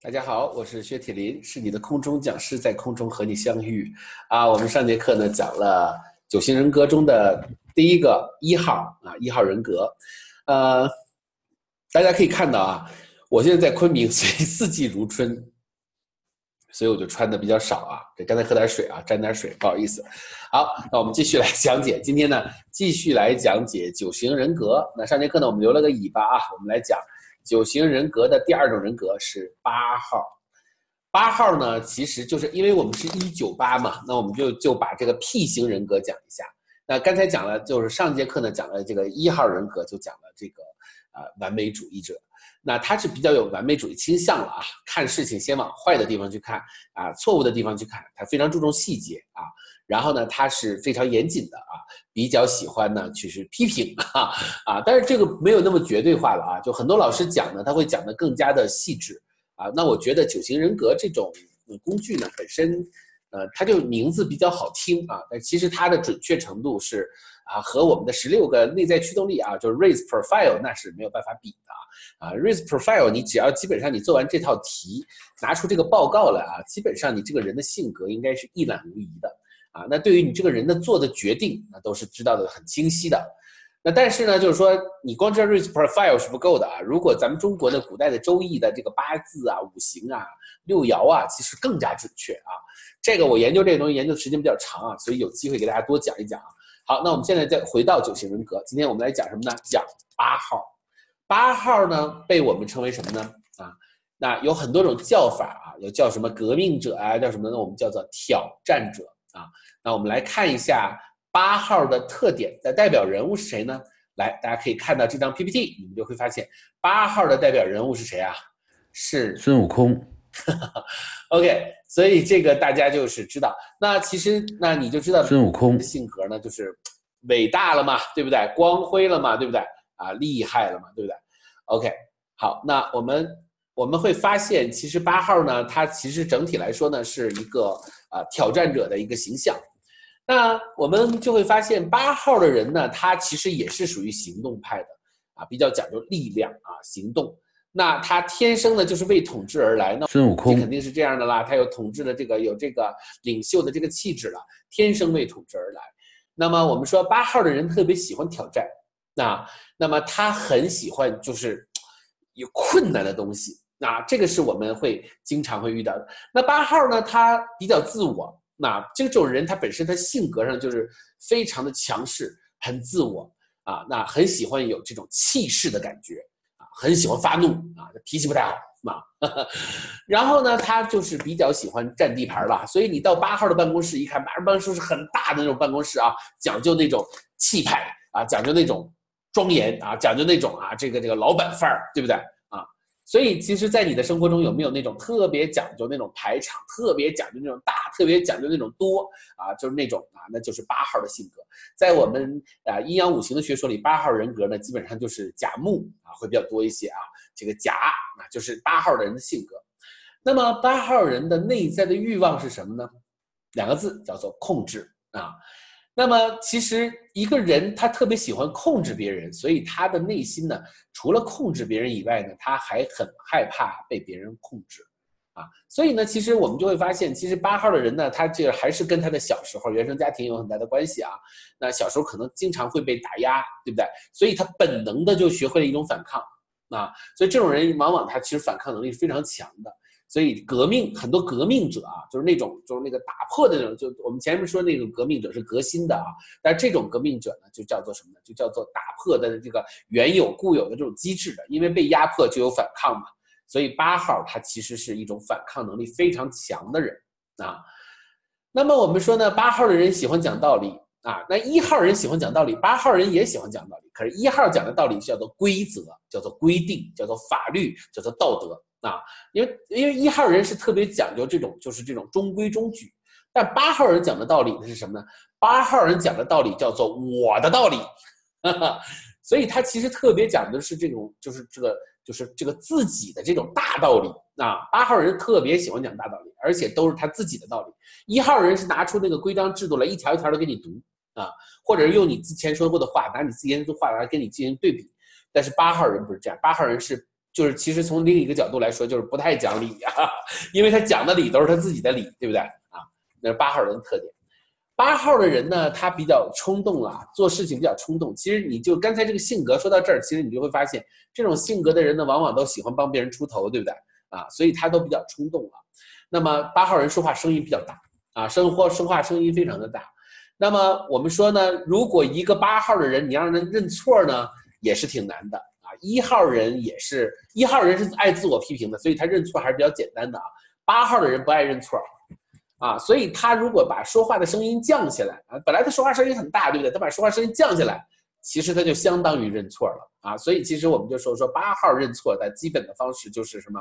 大家好，我是薛铁林，是你的空中讲师，在空中和你相遇。啊，我们上节课呢讲了九型人格中的第一个一号啊，一号人格。呃，大家可以看到啊，我现在在昆明，所以四季如春，所以我就穿的比较少啊。这刚才喝点水啊，沾点水，不好意思。好，那我们继续来讲解，今天呢继续来讲解九型人格。那上节课呢我们留了个尾巴啊，我们来讲。九型人格的第二种人格是八号，八号呢，其实就是因为我们是一九八嘛，那我们就就把这个 P 型人格讲一下。那刚才讲了，就是上节课呢讲了这个一号人格，就讲了这个啊完美主义者。那他是比较有完美主义倾向了啊，看事情先往坏的地方去看啊，错误的地方去看，他非常注重细节啊。然后呢，他是非常严谨的啊，比较喜欢呢去是批评啊啊，但是这个没有那么绝对化了啊，就很多老师讲呢，他会讲的更加的细致啊。那我觉得九型人格这种工具呢，本身呃，它就名字比较好听啊，但其实它的准确程度是啊，和我们的十六个内在驱动力啊，就是 Race Profile 那是没有办法比的啊。啊，Race Profile 你只要基本上你做完这套题，拿出这个报告来啊，基本上你这个人的性格应该是一览无遗的。啊，那对于你这个人的做的决定，那都是知道的很清晰的。那但是呢，就是说你光知道 risk profile 是不够的啊。如果咱们中国的古代的周易的这个八字啊、五行啊、六爻啊，其实更加准确啊。这个我研究这个东西研究的时间比较长啊，所以有机会给大家多讲一讲啊。好，那我们现在再回到九型人格，今天我们来讲什么呢？讲八号。八号呢，被我们称为什么呢？啊，那有很多种叫法啊，有叫什么革命者啊，叫什么呢？我们叫做挑战者。啊，那我们来看一下八号的特点的代表人物是谁呢？来，大家可以看到这张 PPT，你们就会发现八号的代表人物是谁啊？是孙悟空。OK，所以这个大家就是知道。那其实，那你就知道孙悟空的性格呢，就是伟大了嘛，对不对？光辉了嘛，对不对？啊，厉害了嘛，对不对？OK，好，那我们我们会发现，其实八号呢，它其实整体来说呢，是一个。啊，挑战者的一个形象，那我们就会发现八号的人呢，他其实也是属于行动派的啊，比较讲究力量啊，行动。那他天生呢就是为统治而来，那孙悟空肯定是这样的啦，他有统治的这个有这个领袖的这个气质了，天生为统治而来。那么我们说八号的人特别喜欢挑战，那那么他很喜欢就是有困难的东西。那这个是我们会经常会遇到的。那八号呢，他比较自我。那这种人，他本身他性格上就是非常的强势，很自我啊。那很喜欢有这种气势的感觉啊，很喜欢发怒啊，脾气不太好嘛。然后呢，他就是比较喜欢占地盘了。所以你到八号的办公室一看，八号办公室是很大的那种办公室啊，讲究那种气派啊，讲究那种庄严啊，讲究那种啊，这个这个老板范儿，对不对？所以，其实，在你的生活中有没有那种特别讲究那种排场，特别讲究那种大，特别讲究那种多啊？就是那种啊，那就是八号的性格。在我们啊阴阳五行的学说里，八号人格呢，基本上就是甲木啊，会比较多一些啊。这个甲啊，就是八号的人的性格。那么，八号人的内在的欲望是什么呢？两个字，叫做控制啊。那么，其实一个人他特别喜欢控制别人，所以他的内心呢，除了控制别人以外呢，他还很害怕被别人控制，啊，所以呢，其实我们就会发现，其实八号的人呢，他这个还是跟他的小时候原生家庭有很大的关系啊。那小时候可能经常会被打压，对不对？所以他本能的就学会了一种反抗，啊，所以这种人往往他其实反抗能力是非常强的。所以革命很多革命者啊，就是那种就是那个打破的那种，就我们前面说那种革命者是革新的啊，但这种革命者呢，就叫做什么呢？就叫做打破的这个原有固有的这种机制的，因为被压迫就有反抗嘛。所以八号他其实是一种反抗能力非常强的人啊。那么我们说呢，八号的人喜欢讲道理啊，那一号人喜欢讲道理，八号人也喜欢讲道理，可是一号讲的道理叫做规则，叫做规定，叫做法律，叫做道德。啊，因为因为一号人是特别讲究这种，就是这种中规中矩，但八号人讲的道理呢是什么呢？八号人讲的道理叫做我的道理，所以他其实特别讲的是这种，就是这个，就是这个自己的这种大道理啊。八号人特别喜欢讲大道理，而且都是他自己的道理。一号人是拿出那个规章制度来，一条一条的给你读啊，或者是用你之前说过的话，拿你之前的话来跟你进行对比。但是八号人不是这样，八号人是。就是其实从另一个角度来说，就是不太讲理啊，因为他讲的理都是他自己的理，对不对啊？那是八号人的特点。八号的人呢，他比较冲动啊，做事情比较冲动。其实你就刚才这个性格说到这儿，其实你就会发现，这种性格的人呢，往往都喜欢帮别人出头，对不对啊？所以他都比较冲动啊。那么八号人说话声音比较大啊，生活说话声音非常的大。那么我们说呢，如果一个八号的人，你让人认错呢，也是挺难的啊。一号人也是一号人是爱自我批评的，所以他认错还是比较简单的啊。八号的人不爱认错。啊，所以他如果把说话的声音降下来啊，本来他说话声音很大，对不对？他把说话声音降下来，其实他就相当于认错了啊。所以其实我们就说说八号认错的基本的方式就是什么？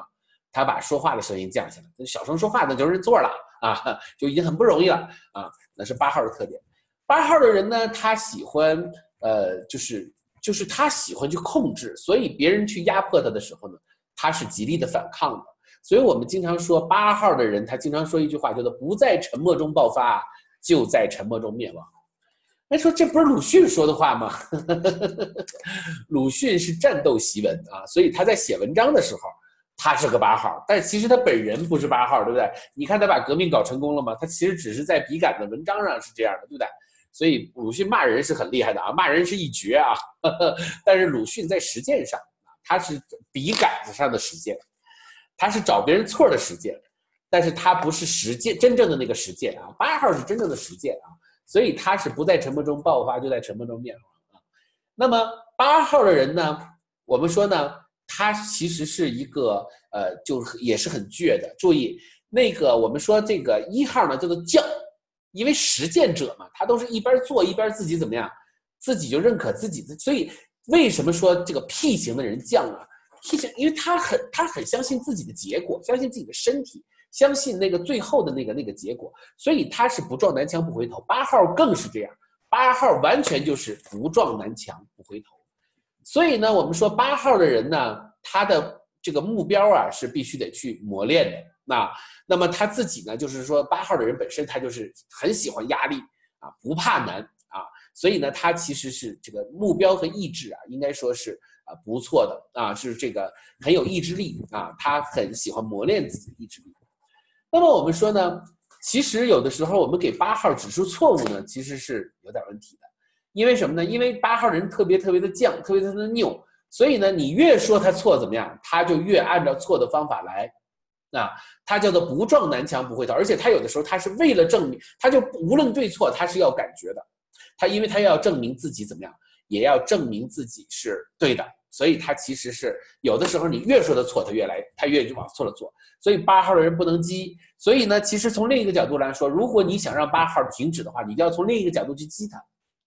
他把说话的声音降下来，小声说话那就认错了啊，就已经很不容易了啊。那是八号的特点。八号的人呢，他喜欢呃，就是就是他喜欢去控制，所以别人去压迫他的时候呢，他是极力的反抗的。所以我们经常说八号的人，他经常说一句话，叫做“不在沉默中爆发，就在沉默中灭亡”。哎，说这不是鲁迅说的话吗？鲁迅是战斗檄文啊，所以他在写文章的时候，他是个八号，但其实他本人不是八号，对不对？你看他把革命搞成功了吗？他其实只是在笔杆的文章上是这样的，对不对？所以鲁迅骂人是很厉害的啊，骂人是一绝啊。但是鲁迅在实践上，他是笔杆子上的实践。他是找别人错的实践，但是他不是实践真正的那个实践啊。八号是真正的实践啊，所以他是不在沉默中爆发，就在沉默中灭亡啊。那么八号的人呢，我们说呢，他其实是一个呃，就也是很倔的。注意那个我们说这个一号呢叫做犟，因为实践者嘛，他都是一边做一边自己怎么样，自己就认可自己的。所以为什么说这个 P 型的人犟啊？P 型？因为他很他很相信自己的结果，相信自己的身体，相信那个最后的那个那个结果，所以他是不撞南墙不回头。八号更是这样，八号完全就是不撞南墙不回头。所以呢，我们说八号的人呢，他的这个目标啊是必须得去磨练的。那那么他自己呢，就是说八号的人本身他就是很喜欢压力啊，不怕难啊，所以呢，他其实是这个目标和意志啊，应该说是。啊，不错的啊，是这个很有意志力啊，他很喜欢磨练自己的意志力。那么我们说呢，其实有的时候我们给八号指出错误呢，其实是有点问题的。因为什么呢？因为八号人特别特别的犟，特别特别的拗，所以呢，你越说他错怎么样，他就越按照错的方法来。啊，他叫做不撞南墙不回头，而且他有的时候他是为了证明，他就无论对错，他是要感觉的。他因为他要证明自己怎么样，也要证明自己是对的。所以他其实是有的时候，你越说他错，他越来，他越就往错了做。所以八号的人不能激。所以呢，其实从另一个角度来说，如果你想让八号停止的话，你就要从另一个角度去激他。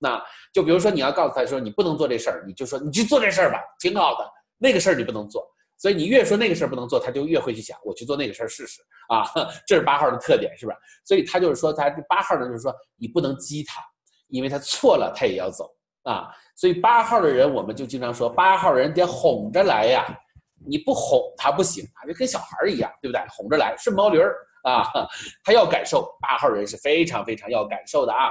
那就比如说，你要告诉他说你不能做这事儿，你就说你去做这事儿吧，挺好的。那个事儿你不能做，所以你越说那个事儿不能做，他就越会去想我去做那个事儿试试啊。这是八号的特点，是吧？所以他就是说，他八号呢，就是说你不能激他，因为他错了，他也要走。啊，所以八号的人，我们就经常说，八号人得哄着来呀，你不哄他不行啊，就跟小孩儿一样，对不对？哄着来，顺毛驴儿啊，他要感受，八号人是非常非常要感受的啊。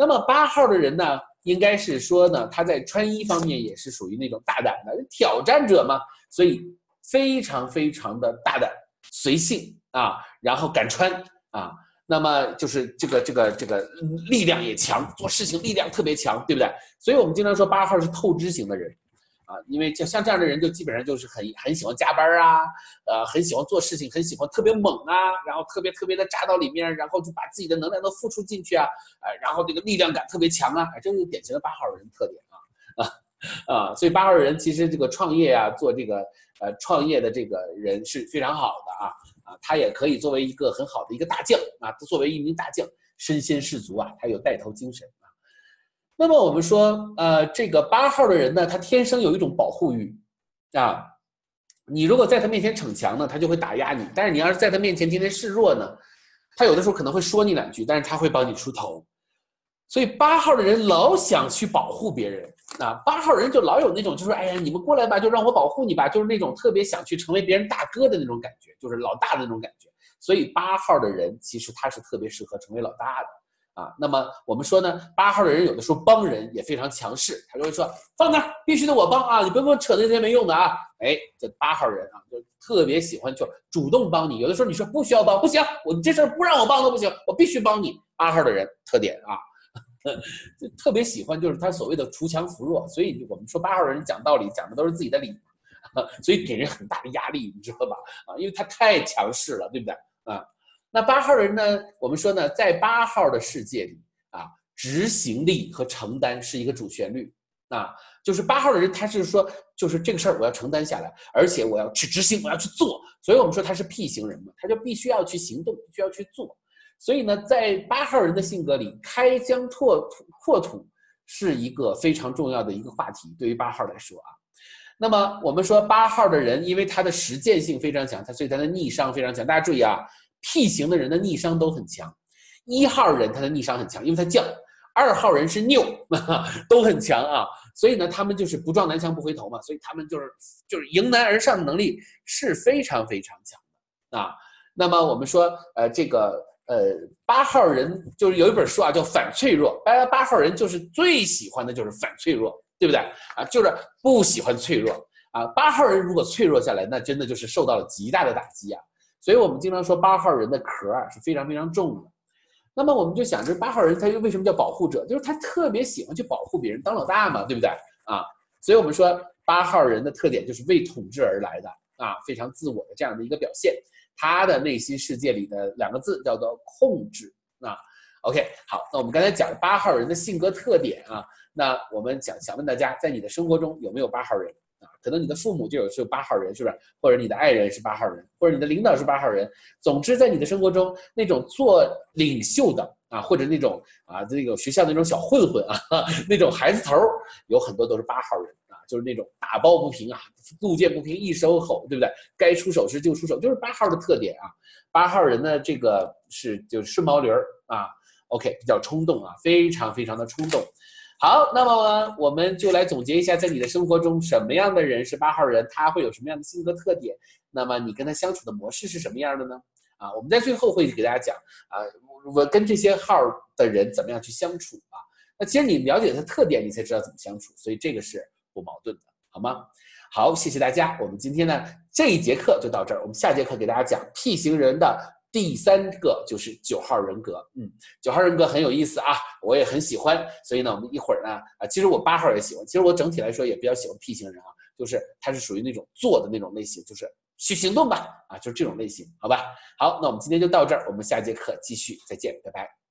那么八号的人呢，应该是说呢，他在穿衣方面也是属于那种大胆的挑战者嘛，所以非常非常的大胆、随性啊，然后敢穿啊。那么就是这个这个这个力量也强，做事情力量特别强，对不对？所以我们经常说八号是透支型的人，啊，因为像像这样的人就基本上就是很很喜欢加班啊，呃，很喜欢做事情，很喜欢特别猛啊，然后特别特别的扎到里面，然后就把自己的能量都付出进去啊，呃，然后这个力量感特别强啊，这就是典型的八号人特点啊啊 啊！所以八号人其实这个创业啊，做这个呃创业的这个人是非常好的啊。啊他也可以作为一个很好的一个大将啊，作为一名大将，身先士卒啊，他有带头精神。那么我们说，呃，这个八号的人呢，他天生有一种保护欲啊。你如果在他面前逞强呢，他就会打压你；但是你要是在他面前天天示弱呢，他有的时候可能会说你两句，但是他会帮你出头。所以八号的人老想去保护别人。啊，八号人就老有那种，就说，哎呀，你们过来吧，就让我保护你吧，就是那种特别想去成为别人大哥的那种感觉，就是老大的那种感觉。所以八号的人其实他是特别适合成为老大的啊。那么我们说呢，八号的人有的时候帮人也非常强势，他就会说放那儿，必须得我帮啊，你不要跟我扯那些没用的啊。哎，这八号人啊，就特别喜欢就主动帮你。有的时候你说不需要帮，不行，我这事儿不让我帮都不行，我必须帮你。八号的人特点啊，就特别喜欢就是他所谓的锄强扶弱，所以我们说八号人讲道理讲的都是自己的理。所以给人很大的压力，你知道吧？啊，因为他太强势了，对不对？啊，那八号人呢？我们说呢，在八号的世界里啊，执行力和承担是一个主旋律。啊，就是八号的人，他是说，就是这个事儿我要承担下来，而且我要去执行，我要去做。所以我们说他是 P 型人嘛，他就必须要去行动，必须要去做。所以呢，在八号人的性格里，开疆拓土、拓土是一个非常重要的一个话题。对于八号来说啊。那么我们说八号的人，因为他的实践性非常强，他所以他的逆商非常强。大家注意啊，P 型的人的逆商都很强。一号人他的逆商很强，因为他犟；二号人是拗，都很强啊。所以呢，他们就是不撞南墙不回头嘛，所以他们就是就是迎难而上的能力是非常非常强的啊。那么我们说，呃，这个呃八号人就是有一本书啊，叫反脆弱。八八号人就是最喜欢的就是反脆弱。对不对啊？就是不喜欢脆弱啊。八号人如果脆弱下来，那真的就是受到了极大的打击啊。所以我们经常说八号人的壳啊是非常非常重的。那么我们就想，这八号人他又为什么叫保护者？就是他特别喜欢去保护别人，当老大嘛，对不对啊？所以我们说八号人的特点就是为统治而来的啊，非常自我的这样的一个表现。他的内心世界里的两个字叫做控制啊。OK，好，那我们刚才讲了八号人的性格特点啊。那我们想想问大家，在你的生活中有没有八号人啊？可能你的父母就有是八号人，是不是？或者你的爱人是八号人，或者你的领导是八号人。总之，在你的生活中，那种做领袖的啊，或者那种啊，这个学校那种小混混啊，那种孩子头，有很多都是八号人啊，就是那种打抱不平啊，路见不平一声吼，对不对？该出手时就出手，就是八号的特点啊。八号人呢，这个是就是顺毛驴儿啊，OK，比较冲动啊，非常非常的冲动。好，那么我们就来总结一下，在你的生活中，什么样的人是八号人？他会有什么样的性格特点？那么你跟他相处的模式是什么样的呢？啊，我们在最后会给大家讲啊，我跟这些号的人怎么样去相处啊？那其实你了解他特点，你才知道怎么相处，所以这个是不矛盾的，好吗？好，谢谢大家，我们今天呢这一节课就到这儿，我们下节课给大家讲 P 型人的。第三个就是九号人格，嗯，九号人格很有意思啊，我也很喜欢，所以呢，我们一会儿呢，啊，其实我八号也喜欢，其实我整体来说也比较喜欢 P 型人啊，就是他是属于那种做的那种类型，就是去行动吧，啊，就是这种类型，好吧？好，那我们今天就到这儿，我们下节课继续，再见，拜拜。